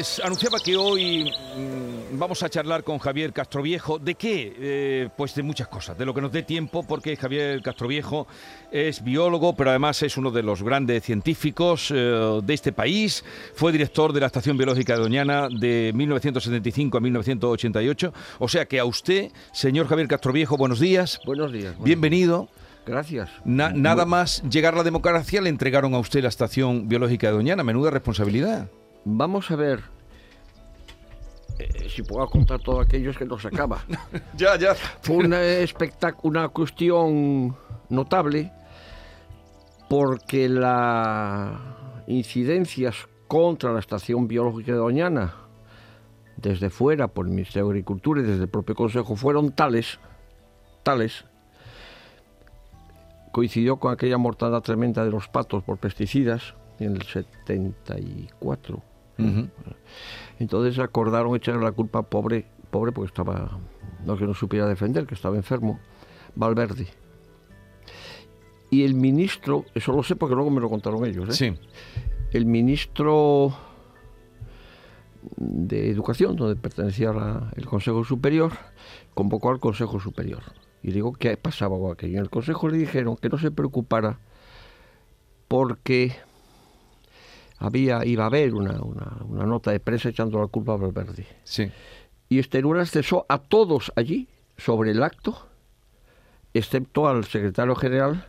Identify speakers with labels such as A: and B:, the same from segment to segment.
A: Les anunciaba que hoy mm, vamos a charlar con Javier Castroviejo. ¿De qué? Eh, pues de muchas cosas, de lo que nos dé tiempo, porque Javier Castroviejo es biólogo, pero además es uno de los grandes científicos eh, de este país. Fue director de la Estación Biológica de Doñana de 1975 a 1988. O sea que a usted, señor Javier Castroviejo, buenos días.
B: Buenos días. buenos
A: Bienvenido.
B: días. Gracias.
A: Na- nada más llegar la democracia, le entregaron a usted la Estación Biológica de Doñana. Menuda responsabilidad.
B: Vamos a ver eh, si puedo contar todo aquello es que no se acaba.
A: Ya, ya.
B: Fue una, espectac- una cuestión notable porque las incidencias contra la Estación Biológica de Doñana desde fuera por el Ministerio de Agricultura y desde el propio Consejo fueron tales, tales, coincidió con aquella mortandad tremenda de los patos por pesticidas en el 74. Entonces acordaron echarle la culpa pobre, pobre porque estaba, no que no supiera defender, que estaba enfermo, Valverde. Y el ministro, eso lo sé porque luego me lo contaron ellos, ¿eh?
A: Sí.
B: el ministro de Educación, donde pertenecía la- el Consejo Superior, convocó al Consejo Superior. Y digo, ¿qué pasaba con aquello? En el Consejo le dijeron que no se preocupara porque había, iba a haber una, una- una nota de prensa echando la culpa a Valverde.
A: Sí.
B: Y Esteruelas cesó a todos allí sobre el acto, excepto al secretario general,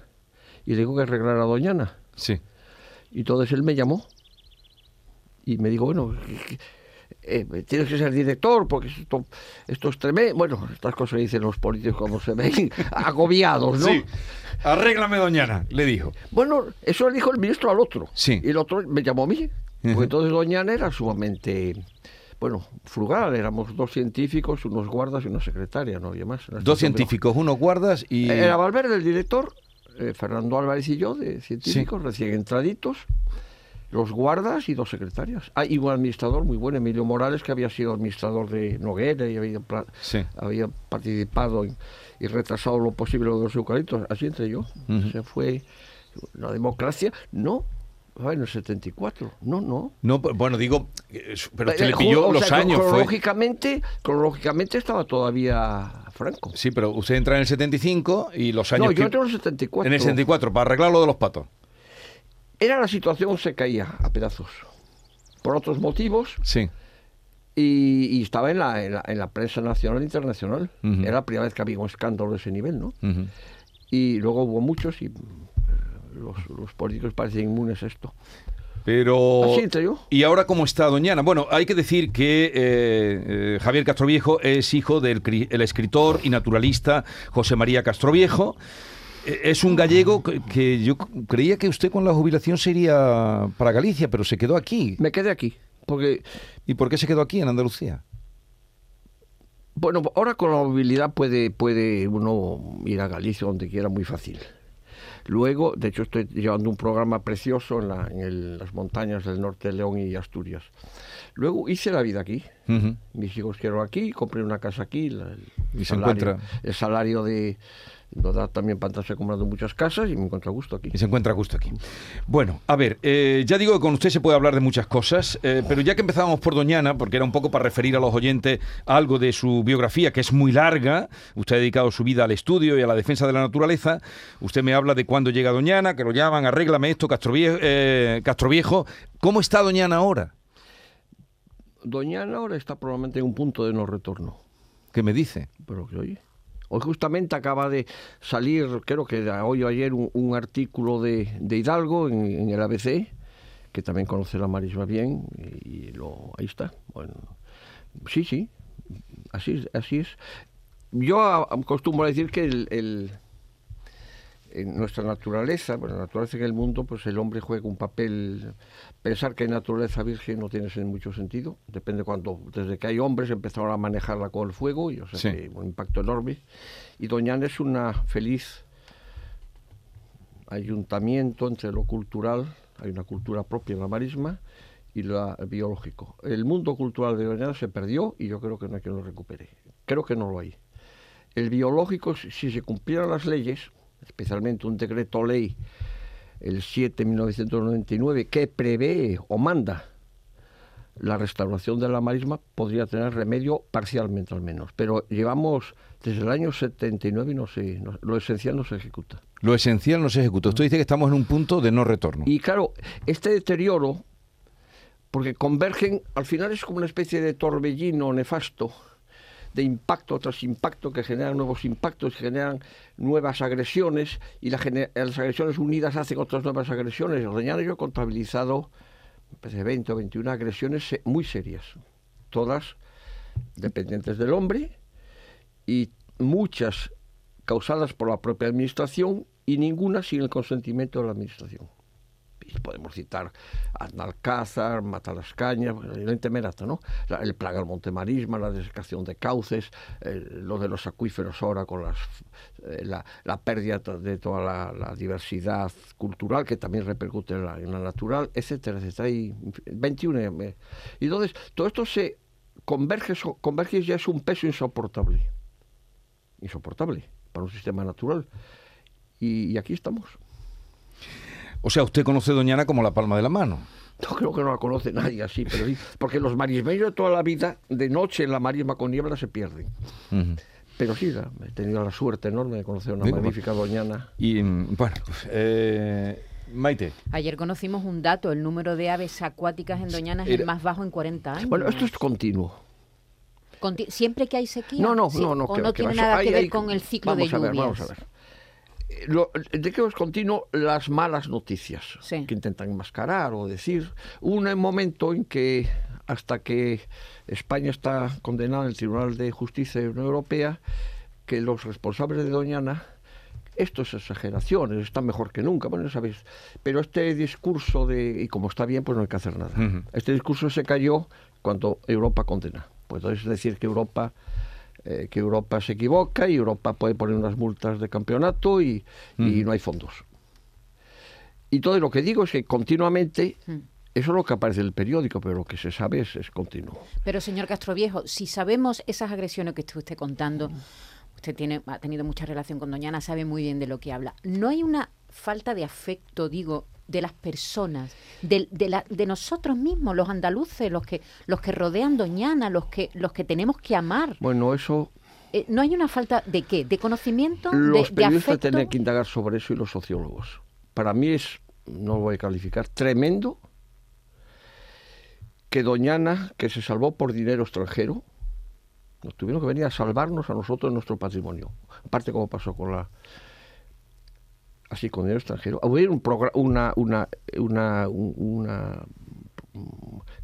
B: y le dijo que arreglara a Doñana.
A: Sí.
B: Y entonces él me llamó y me dijo, bueno, eh, tienes que ser director porque esto, esto es tremendo. Bueno, estas cosas que dicen los políticos cuando se ven agobiados, ¿no?
A: Sí. Arréglame, Doñana, le dijo.
B: Bueno, eso le dijo el ministro al otro.
A: Sí.
B: Y el otro me llamó a mí. Porque entonces Doñana era sumamente, bueno, frugal. Éramos dos científicos, unos guardas y una secretaria, no había más.
A: Dos científicos, unos guardas y...
B: Era Valverde el director, eh, Fernando Álvarez y yo, de científicos, recién entraditos, los guardas y dos secretarias. Ah, y un administrador muy bueno, Emilio Morales, que había sido administrador de Noguera y había,
A: Sí.
B: había participado en- y retrasado lo posible lo de los eucaliptos. Así entré yo.
A: Ujú.
B: Se fue la democracia. No, en el 74. No, no.
A: No, bueno, digo, eh, pero usted
B: Eh,
A: le pilló
B: o
A: los
B: sea,
A: años. Fue...
B: Cronológicamente, cronológicamente estaba todavía Franco.
A: Sí, pero usted entra en el 75 y los años...
B: No, yo entré en el 74.
A: En el 74, para arreglar lo de los patos.
B: Era la situación, se caía a pedazos. Por otros motivos,
A: Sí.
B: y, y estaba en la, en, la, en la prensa nacional e internacional.
A: Ujú.
B: Era la primera vez que había un escándalo de ese nivel, ¿no?
A: Ujú.
B: Y luego hubo muchos y eh, los, los políticos parecen inmunes a esto.
A: Pero...
B: Así entré yo.
A: ¿Y ahora cómo está Doñana? Bueno, hay que decir que eh, eh, Javier Castroviejo es hijo del el escritor y naturalista José María Castroviejo. Eh, Es un gallego que, yo creía que usted con la jubilación se iría para Galicia, pero se quedó aquí.
B: Me quedé aquí, porque,
A: ¿Y por qué se quedó aquí en Andalucía?
B: bueno, ahora con la movilidad puede, puede uno ir a Galicia donde quiera muy fácil. Luego, de hecho, estoy llevando un programa precioso en, la- en el- las montañas del norte de León y Asturias. Luego hice la vida aquí. Mis hijos quiero aquí, compré una casa aquí. la- el,
A: Y se encuentra-
B: el salario de nos da también para estarse comprando muchas casas y me encuentro a gusto aquí.
A: Y se encuentra justo aquí. Bueno, a ver, eh, ya digo que con usted se puede hablar de muchas cosas, eh, pero ya que empezábamos por Doñana, porque era un poco para referir a los oyentes algo de su biografía, que es muy larga, usted ha dedicado su vida al estudio y a la defensa de la naturaleza, usted me habla de cuándo llega Doñana, que lo llaman, arréglame esto, Castroviejo, eh, Castroviejo. ¿Cómo está Doñana ahora?
B: Doñana ahora está probablemente en un punto de no retorno.
A: ¿Qué me dice?
B: Pero que oye. Hoy justamente acaba de salir, creo que hoy o ayer, un, artículo de, de Hidalgo en, el ABC, que también conoce la marisma bien, y, lo, ahí está. Bueno, sí, sí, así, así es. Yo acostumbro a decir que el, el- en nuestra naturaleza, bueno, la naturaleza en el mundo, pues el hombre juega un papel. Pensar que hay naturaleza virgen no tiene mucho sentido. Depende cuando, desde que hay hombres empezaron a manejarla con el fuego y o sea
A: Sí.
B: que un impacto enorme. Y Doñana es una feliz ayuntamiento entre lo cultural, hay una cultura propia en la marisma y el biológico. El mundo cultural de Doñana se perdió y yo creo que no hay quien lo recupere. Creo que no lo hay. El biológico, si, si se cumplieran las leyes, especialmente un decreto ley, el 7 de 1999, que prevé o manda la restauración de la marisma, podría tener remedio parcialmente al menos. Pero llevamos desde el año 79 y no no- lo esencial no se ejecuta.
A: Lo esencial no se ejecuta. Usted dice que estamos en un punto de no retorno.
B: Y claro, este deterioro, porque convergen, al final es como una especie de torbellino nefasto, de impacto tras impacto, que generan nuevos impactos, generan nuevas agresiones, y las agresiones unidas hacen otras nuevas agresiones. Doñana yo he contabilizado me parece, 20 o 21 agresiones se- muy serias, todas dependientes del hombre y muchas causadas por la propia administración y ninguna sin el consentimiento de la administración. Y podemos citar Alcázar, Matalascaña, bueno, el ente Merata, ¿no? El plaga del Montemarisma, la desecación de cauces, el- lo de los acuíferos ahora con las, eh, la, la pérdida de toda la, diversidad cultural que también repercute en la, natural, etcétera, etcétera. Hay 21. eh, Y entonces, todo esto se converge, converge y ya es un peso insoportable. Insoportable para un sistema natural. Y, y aquí estamos.
A: O sea, usted conoce Doñana como la palma de la mano.
B: No creo que no la conoce nadie así, pero sí, porque los marismeños de toda la vida, de noche en la marisma con niebla se pierden. Pero sí, la- he tenido la suerte enorme de conocer a una magnífica doñana.
A: Y mm, bueno, pues, eh, Maite,
C: Ayer conocimos un dato, el número de aves acuáticas en Doñana es
A: Era-
C: el más bajo en 40 años.
B: Bueno, esto es continuo.
C: Conti- ¿Siempre que hay sequía?
B: No, no,
C: Sí,
B: no, no.
C: ¿O
B: que-
C: no tiene nada
B: hay-
C: que ver
B: hay-
C: con el ciclo
B: vamos
C: de
B: a ver,
C: lluvias?
B: vamos a ver. Lo, de que es continuo las malas noticias
C: Sí.
B: que intentan enmascarar o decir. Un momento en que, hasta que España está condenada en el Tribunal de Justicia de la Unión Europea, que los responsables de Doñana, esto es exageraciones, está mejor que nunca, bueno, sabéis, pero este discurso de, y como está bien, pues no hay que hacer nada. Este discurso se cayó cuando Europa condena. Pues es decir que Europa eh, que Europa se equivoca y Europa puede poner unas multas de campeonato y, y no hay fondos. Y todo lo que digo es que continuamente, eso es lo que aparece en el periódico, pero lo que se sabe es, es continuo.
C: Pero señor Castroviejo, si sabemos esas agresiones que estuvo usted contando, usted tiene, ha tenido mucha relación con Doñana, sabe muy bien de lo que habla. ¿No hay una falta de afecto, digo, de las personas, de, de, la- de nosotros mismos, los andaluces, los que, los que rodean Doñana, los que, los que tenemos que amar?
B: Bueno, eso
C: Eh, ¿No hay una falta de qué? ¿De conocimiento?
B: los
C: ¿De,
B: periodistas tienen que indagar sobre eso y los sociólogos. Para mí es, no lo voy a calificar, tremendo que Doñana, que se salvó por dinero extranjero, nos tuvieron que venir a salvarnos a nosotros nuestro patrimonio. Aparte como pasó con la así con dinero extranjero. Hubo un una, una, una, un- una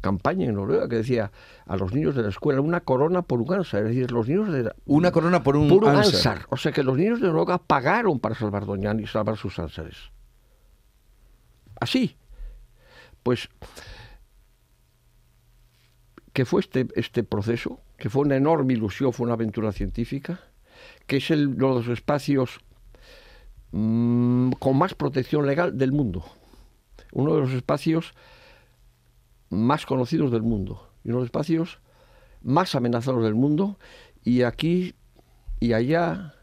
B: campaña en Noruega que decía a los niños de la escuela una corona por un ansar, es decir, los niños de la-
A: una corona por un Ansar.
B: ansar. O sea que los niños de Noruega pagaron para salvar Doñana y salvar sus ánsares. Así. Pues, que fue este, este proceso? Que fue una enorme ilusión, fue una aventura científica, que es el, uno de los espacios mm, con más protección legal del mundo. Uno de los espacios más conocidos del mundo. Y uno de los espacios más amenazados del mundo. Y aquí y allá,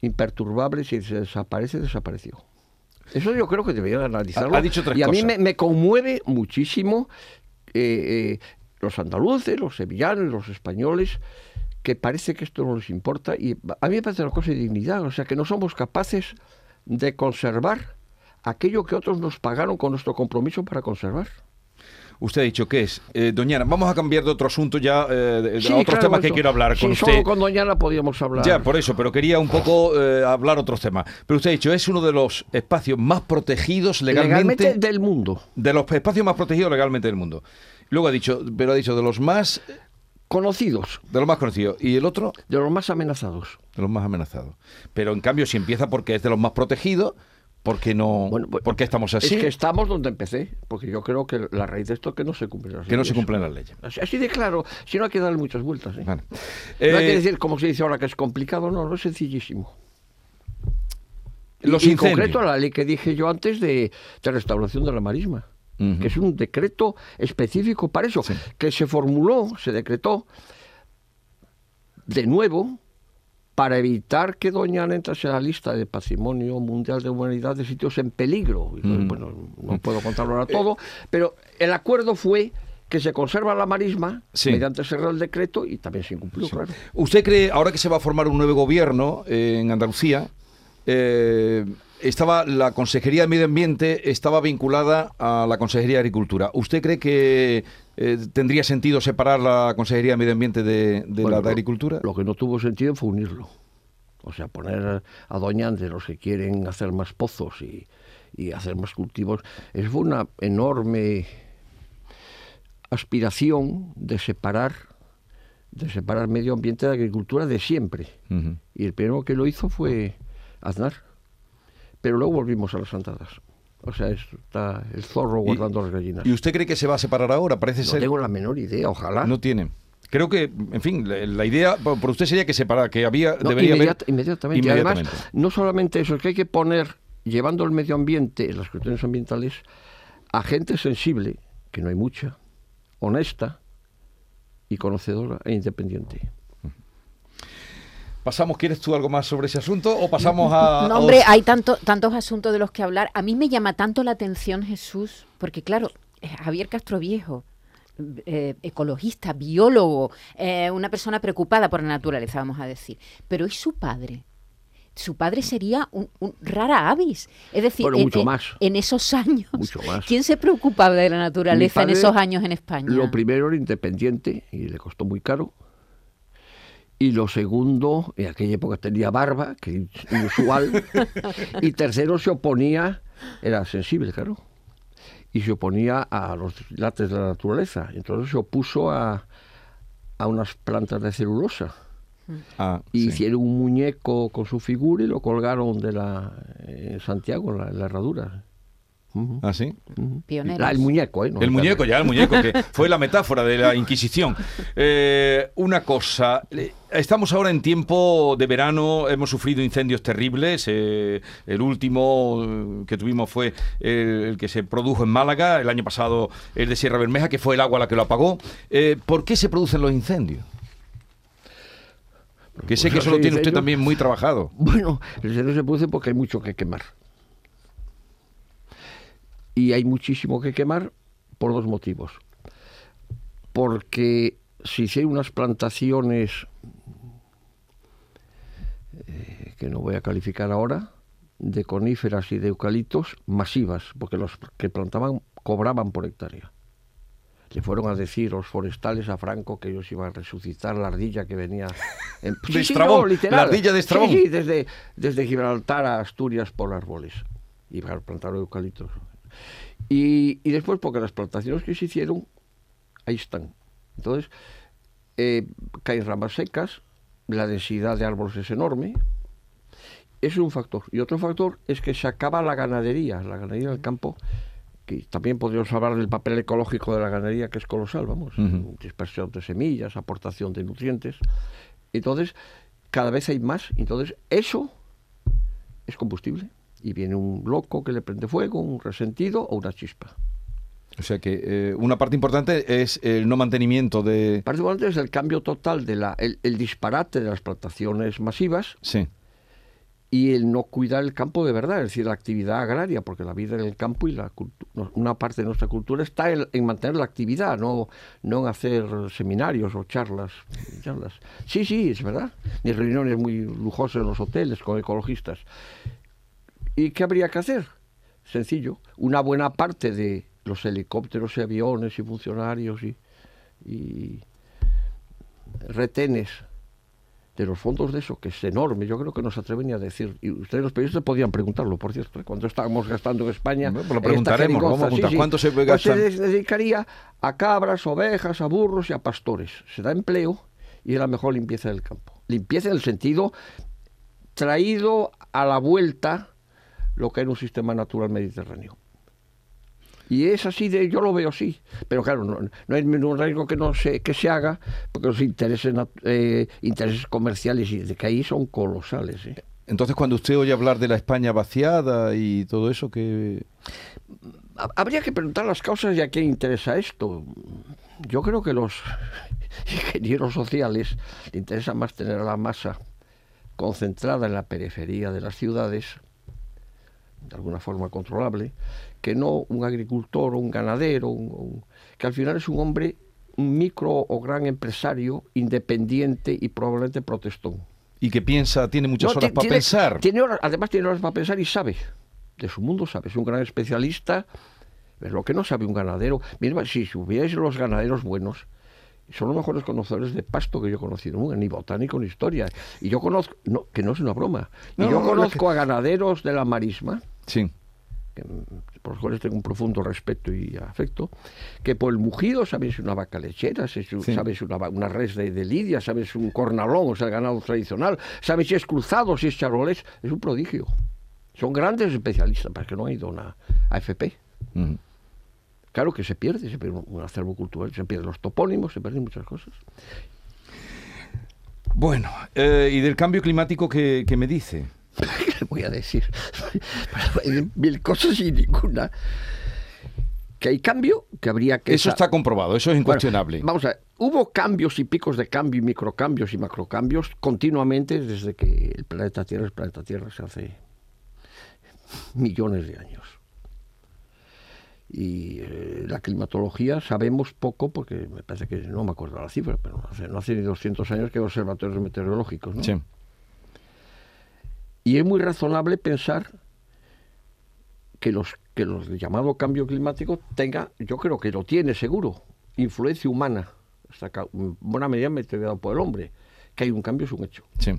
B: imperturbable, si se desaparece, desapareció. Eso yo creo que debería analizarlo.
A: Ha- ha dicho
B: y a mí me conmueve muchísimo eh, eh, los andaluces, los sevillanos, los españoles, que parece que esto no les importa. Y a mí me parece una cosa de dignidad, o sea, que no somos capaces de conservar aquello que otros nos pagaron con nuestro compromiso para conservar.
A: Usted ha dicho que es eh, Doñana. Vamos a cambiar de otro asunto ya, eh, de-
B: Sí,
A: otros
B: claro,
A: temas que quiero hablar
B: sí,
A: con
B: solo
A: usted.
B: con Doñana podíamos hablar.
A: Ya, por eso, pero quería un poco eh, hablar otros temas. Pero usted ha dicho, es uno de los espacios más protegidos legalmente,
B: legalmente del mundo.
A: de los espacios más protegidos legalmente del mundo. Luego ha dicho, pero ha dicho de los más,
B: Conocidos,
A: de los más conocidos. Y el otro,
B: de los más amenazados.
A: de los más amenazados. Pero en cambio, si empieza porque es de los más protegidos, ¿por qué no?
B: Bueno, pues,
A: ¿Por qué estamos así?
B: Es que estamos donde empecé, porque yo creo que la raíz de esto es que no se cumplen las
A: que no se
B: leyes.
A: cumplen las leyes.
B: Así, de claro, si no hay que darle muchas vueltas. ¿eh?
A: Bueno.
B: No hay
A: Eh,
B: que decir, como se dice ahora, que es complicado, no, no es sencillísimo.
A: Los
B: y en concreto la ley que dije yo antes de, de restauración de la marisma. Que es un decreto específico para eso, que se formuló, se decretó de nuevo para evitar que Doñana entrase a la lista de Patrimonio Mundial de Humanidad de sitios en peligro.
A: Mm.
B: Bueno, no puedo contarlo ahora todo, pero el acuerdo fue que se conserva la marisma
A: Sí.
B: mediante ese Real Decreto y también se incumplió, claro.
A: ¿Usted cree, ahora que se va a formar un nuevo gobierno eh, en Andalucía, eh, estaba la Consejería de Medio Ambiente estaba vinculada a la Consejería de Agricultura. ¿Usted cree que eh, tendría sentido separar la Consejería de Medio Ambiente de, de
B: Bueno,
A: la de Agricultura?
B: Lo que no tuvo sentido fue unirlo. O sea, poner a Doñan de los que quieren hacer más pozos y, y hacer más cultivos. Es una enorme aspiración de separar de separar medio ambiente de agricultura de siempre. Y el primero que lo hizo fue Aznar. Pero luego volvimos a las andadas. O sea, está el zorro guardando las gallinas.
A: ¿Y usted cree que se va a separar ahora? Parece
B: no
A: ser.
B: tengo la menor idea, ojalá.
A: No tiene. Creo que, en fin, la, la idea por, usted sería que separa, que había,
B: No,
A: debería
B: inmediat-
A: haber
B: inmediatamente. Y además,
A: Inmediatamente.
B: no solamente eso, es que hay que poner, llevando el medio ambiente, las cuestiones ambientales, a gente sensible, que no hay mucha, honesta y conocedora e independiente.
A: Pasamos, ¿quieres tú algo más sobre ese asunto o pasamos a...
C: No, hombre, hay tanto, tantos asuntos de los que hablar. A mí me llama tanto la atención Jesús, porque claro, eh, Javier Castro Viejo, eh, ecologista, biólogo, eh, una persona preocupada por la naturaleza, vamos a decir. Pero ¿y su padre? Su padre sería un, un rara avis. Es decir,
B: Bueno,
C: en,
B: mucho
C: en-
B: más.
C: en esos años,
B: Mucho más.
C: ¿quién se preocupaba de la naturaleza en esos años en España?
B: Lo primero era independiente y le costó muy caro. Y lo segundo, en aquella época tenía barba, que es inusual. y tercero, se oponía, era sensible, claro. Y se oponía a los lates de la naturaleza. Entonces se opuso a, a unas plantas de celulosa.
A: Ah,
B: Y
A: sí.
B: hicieron un muñeco con su figura y lo colgaron de la, en Santiago, en la, en la herradura. Ujú,
A: ¿Ah.
C: Pioneros.
B: La- el muñeco, ¿eh? No
A: El muñeco, ya, el muñeco, que fue la metáfora de la Inquisición. Eh, una cosa, estamos ahora en tiempo de verano, hemos sufrido incendios terribles. eh, el último eh, que tuvimos fue el, el que se produjo en Málaga, el año pasado el de Sierra Bermeja, que fue el agua la que lo apagó. Eh, ¿Por qué se producen los incendios? Que sé que eso lo tiene usted también muy trabajado.
B: Bueno, el incendio se produce porque hay mucho que quemar. Y hay muchísimo que quemar por dos motivos. Porque si hay unas plantaciones eh, que no voy a calificar ahora, de coníferas y de eucaliptos masivas, porque los que plantaban cobraban por hectárea. Le fueron a decir los forestales a Franco que ellos iban a resucitar la ardilla que venía en...
A: De Estrabón, la ardilla de Estrabón.
B: Sí, sí, desde, desde Gibraltar a Asturias por árboles. Y para plantar eucaliptos. Y, y después, porque las plantaciones que se hicieron, ahí están. Entonces, eh, caen ramas secas, la densidad de árboles es enorme. Es un factor. Y otro factor es que se acaba la ganadería, la ganadería del campo, que también podríamos hablar del papel ecológico de la ganadería, que es colosal, vamos. Dispersión de semillas, aportación de nutrientes. Entonces, cada vez hay más. Entonces, eso es combustible. Y viene un loco que le prende fuego, un resentido o una chispa.
A: O sea que eh, una parte importante es el no mantenimiento de...
B: Particularmente es el cambio total, de la, el, el disparate de las plantaciones masivas
A: Sí.
B: y el no cuidar el campo de verdad, es decir, la actividad agraria, porque la vida en el campo y la una parte de nuestra cultura está en, en mantener la actividad, no, no en hacer seminarios o charlas, charlas. Sí, sí, es verdad. Ni reuniones muy lujosas en los hoteles con ecologistas. ¿Y qué habría que hacer? Sencillo, una buena parte de los helicópteros y aviones y funcionarios y, y retenes de los fondos de eso, que es enorme, yo creo que no se atreven a decir, y ustedes los periodistas podían preguntarlo, por cierto, ¿eh? cuando estábamos gastando en España.
A: Bueno, pues lo preguntaremos, vamos a ¿cuánto se
B: Pues
A: gastan?
B: se dedicaría a cabras, ovejas, a burros y a pastores. Se da empleo y es la mejor limpieza del campo. Limpieza en el sentido traído a la vuelta lo que era un sistema natural mediterráneo. Y es así de, yo lo veo así. Pero claro, no, no hay ningún riesgo que no se, que se haga, porque los intereses, eh, intereses comerciales y de que ahí son colosales. ¿eh?
A: Entonces, cuando usted oye hablar de la España vaciada y todo eso, que
B: Ha- Habría que preguntar las causas y a quién interesa esto. Yo creo que los ingenieros sociales le interesa más tener a la masa concentrada en la periferia de las ciudades, de alguna forma controlable, que no un agricultor o un ganadero, un- un- que al final es un hombre, un micro o gran empresario independiente y probablemente protestón.
A: Y que piensa, tiene muchas
B: No,
A: horas para
B: tiene-
A: pensar.
B: tiene horas- además tiene horas para pensar y sabe. De su mundo sabe. Es un gran especialista. Es lo que no sabe un ganadero. Mira, si supierais los ganaderos buenos, son los mejores conocedores de pasto que yo he conocido nunca, ni botánico ni historia. Y yo conozco, no, que no es una broma. Y
A: No,
B: yo
A: no, no,
B: conozco a ganaderos de la marisma,
A: Sí.
B: que, mm, por los cuales tengo un profundo respeto y afecto, que por el mugido sabes una vaca lechera,
A: Sí.
B: sabes una, res de, de lidia, sabes un cornalón, o sea, el ganado tradicional, sabes si es cruzado, si es charolés, es un prodigio. Son grandes especialistas, para que no ha ido una AFP.
A: Ujú.
B: Claro que se pierde, se pierde un- un acervo cultural, se pierden los topónimos, se pierden muchas cosas.
A: Bueno, eh, y del cambio climático que, que me dice.
B: ¿Qué le voy a decir? Mil cosas y ninguna. Que hay cambio, que habría que...
A: Eso está comprobado, eso es
B: Bueno,
A: incuestionable.
B: vamos a ver, hubo cambios y picos de cambio y microcambios y macrocambios continuamente desde que el planeta Tierra es planeta Tierra se hace millones de años. Y eh, la climatología sabemos poco, porque me parece que no me acuerdo la cifra, pero no hace, no hace ni 200 años que hay observatorios meteorológicos. ¿no?
A: Sí.
B: Y es muy razonable pensar que los que los llamado cambio climático tenga, yo creo que lo tiene seguro, influencia humana, hasta ca- en buena medida meteorado por el hombre. Que hay un cambio es un hecho.
A: Sí.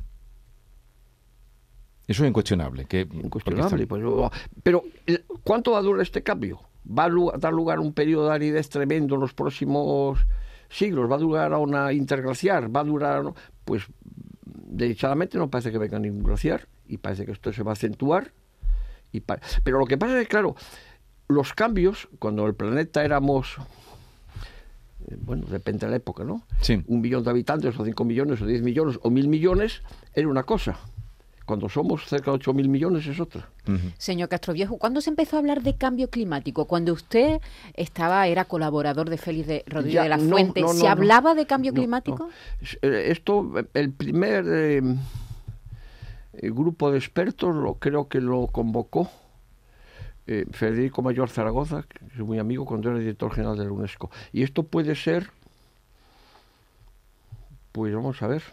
A: Eso es incuestionable. Que,
B: Incuestionable. pues, oh, pero, eh, ¿cuánto va a durar este cambio? ¿Va a dar lugar a un periodo de aridez tremendo en los próximos siglos? ¿Va a durar a una interglaciar? ¿Va a durar.? Pues, derechadamente no parece que venga ningún glaciar y parece que esto se va a acentuar. Y pa- Pero lo que pasa es que, claro, los cambios, cuando el planeta éramos. eh, Bueno, depende de la época, ¿no?
A: Sí.
B: Un millón de habitantes, o cinco millones, o diez millones, o mil millones, era una cosa. Cuando somos cerca de ocho mil millones es otra.
A: Ujú.
C: Señor Castroviejo, ¿cuándo se empezó a hablar de cambio climático? Cuando usted estaba, era colaborador de Félix de Rodríguez
B: Ya,
C: de la Fuente,
B: no,
C: ¿se
B: no, no.
C: hablaba de cambio
B: No,
C: climático?
B: eh, Esto, el primer eh, eh, grupo de expertos lo, creo que lo convocó eh, Federico Mayor Zaragoza, que es muy amigo cuando era director general de la UNESCO. Y esto puede ser, pues vamos a ver,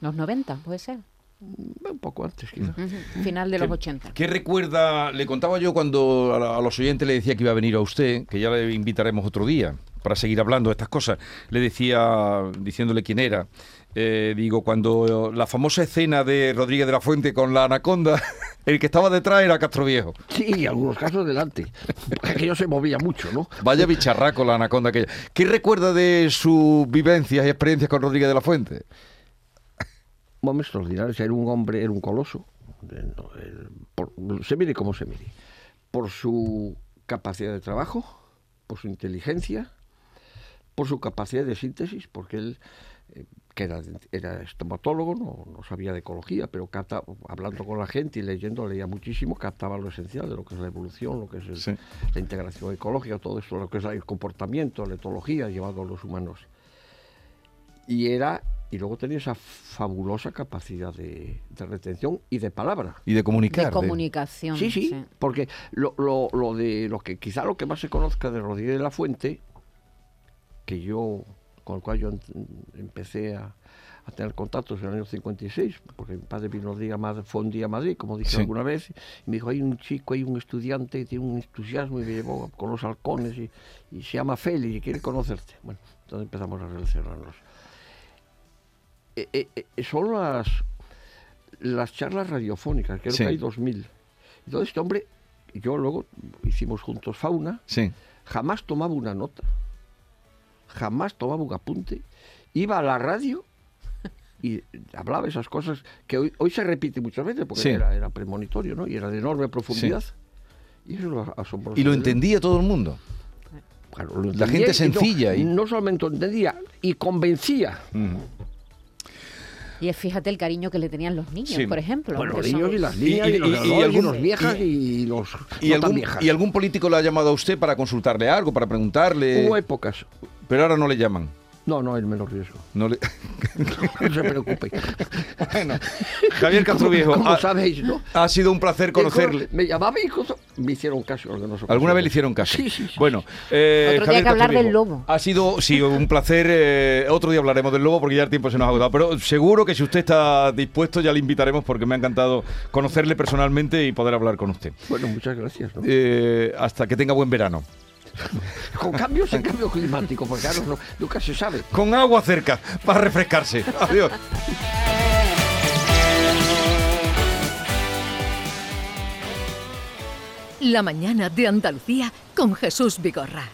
C: Los 90, puede ser.
B: un poco antes quizá.
C: Ujú, Final de los
A: ¿Qué-
C: 80.
A: ¿Qué recuerda? Le contaba yo cuando a, la- a los oyentes le decía que iba a venir a usted, que ya le invitaremos otro día para seguir hablando de estas cosas. Le decía, diciéndole quién era, eh, digo, cuando la famosa escena de Rodríguez de la Fuente con la anaconda, el que estaba detrás era Castro Viejo.
B: Sí, y algunos casos delante. Porque aquello se movía mucho, ¿no?
A: Vaya bicharraco la anaconda aquella. ¿Qué recuerda de sus vivencias y experiencias con Rodríguez de la Fuente?
B: hombre extraordinario, era un hombre, era un coloso, por- se mire como se mire, por su capacidad de trabajo, por su inteligencia, por su capacidad de síntesis, porque él, eh, que era, era estomatólogo, no, no sabía de ecología, pero capta- hablando con la gente y leyendo, leía muchísimo, captaba lo esencial de lo que es la evolución, lo que es el-
A: Sí.
B: la integración ecológica, todo esto, lo que es el comportamiento, la etología llevado a los humanos. Y era, y luego tenía esa fabulosa capacidad de, de retención y de palabra.
A: Y de comunicar.
C: De
A: de-
C: comunicación.
B: Sí, sí, porque lo, lo, lo de lo que quizá lo que más se conozca de Rodríguez de la Fuente, que yo, con el cual yo em- empecé a, a tener contactos en el año 56, porque mi padre vino día más, fue un día a Madrid, como dije
A: Sí.
B: alguna vez, y me dijo, hay un chico, hay un estudiante que tiene un entusiasmo y me llevó con los halcones y, y se llama Félix y quiere conocerte. Bueno, entonces empezamos a relacionarnos. Eh, eh, eh, son las, las charlas radiofónicas, creo
A: Sí.
B: que hay 2000. Entonces este hombre, yo luego hicimos juntos fauna,
A: Sí.
B: jamás tomaba una nota, jamás tomaba un apunte, iba a la radio y hablaba esas cosas que hoy, hoy se repite muchas veces porque
A: Sí.
B: era, era premonitorio ¿no? y era de enorme profundidad. Y eso es lo asombroso.
A: Y lo entendía todo el mundo.
B: Claro, lo
A: La gente
B: y no-
A: sencilla y-
B: No, solamente lo entendía, y convencía.
C: Y es, fíjate el cariño que le tenían los niños,
A: Sí.
C: por ejemplo.
B: Bueno, los
C: son-
B: niños y las niñas, y,
A: y-
B: los
A: y- y
B: adultos, y,
A: algún-
B: los viejas
A: y-
B: y, los
A: ¿Y
B: no tan
A: algún,
B: viejas.
A: ¿Y algún político le ha llamado a usted para consultarle algo, para preguntarle?
B: Hubo épocas.
A: Pero ahora no le llaman.
B: No, no, el menor riesgo.
A: No le...
B: No se preocupe.
A: bueno, Javier Castro Viejo,
B: Como
A: ha,
B: sabéis, ¿no?
A: ha sido un placer conocerle.
B: Me llamaba y me hicieron caso.
A: ¿Alguna vez le hicieron caso?
B: Sí, sí, sí.
A: Bueno, eh,
C: Otro día
A: Javier
C: hay que hablar
A: Castro
C: del lobo.
A: Ha sido, sí, un placer. eh, otro día hablaremos del lobo porque ya el tiempo se nos ha agotado. Pero seguro que si usted está dispuesto ya le invitaremos porque me ha encantado conocerle personalmente y poder hablar con usted.
B: Bueno, muchas gracias. ¿no?
A: Eh, hasta que tenga buen verano.
B: Con cambios en cambio climático, porque claro, no- nunca se sabe.
A: Con agua cerca para refrescarse. Adiós.
D: La mañana de Andalucía con Jesús Vigorra.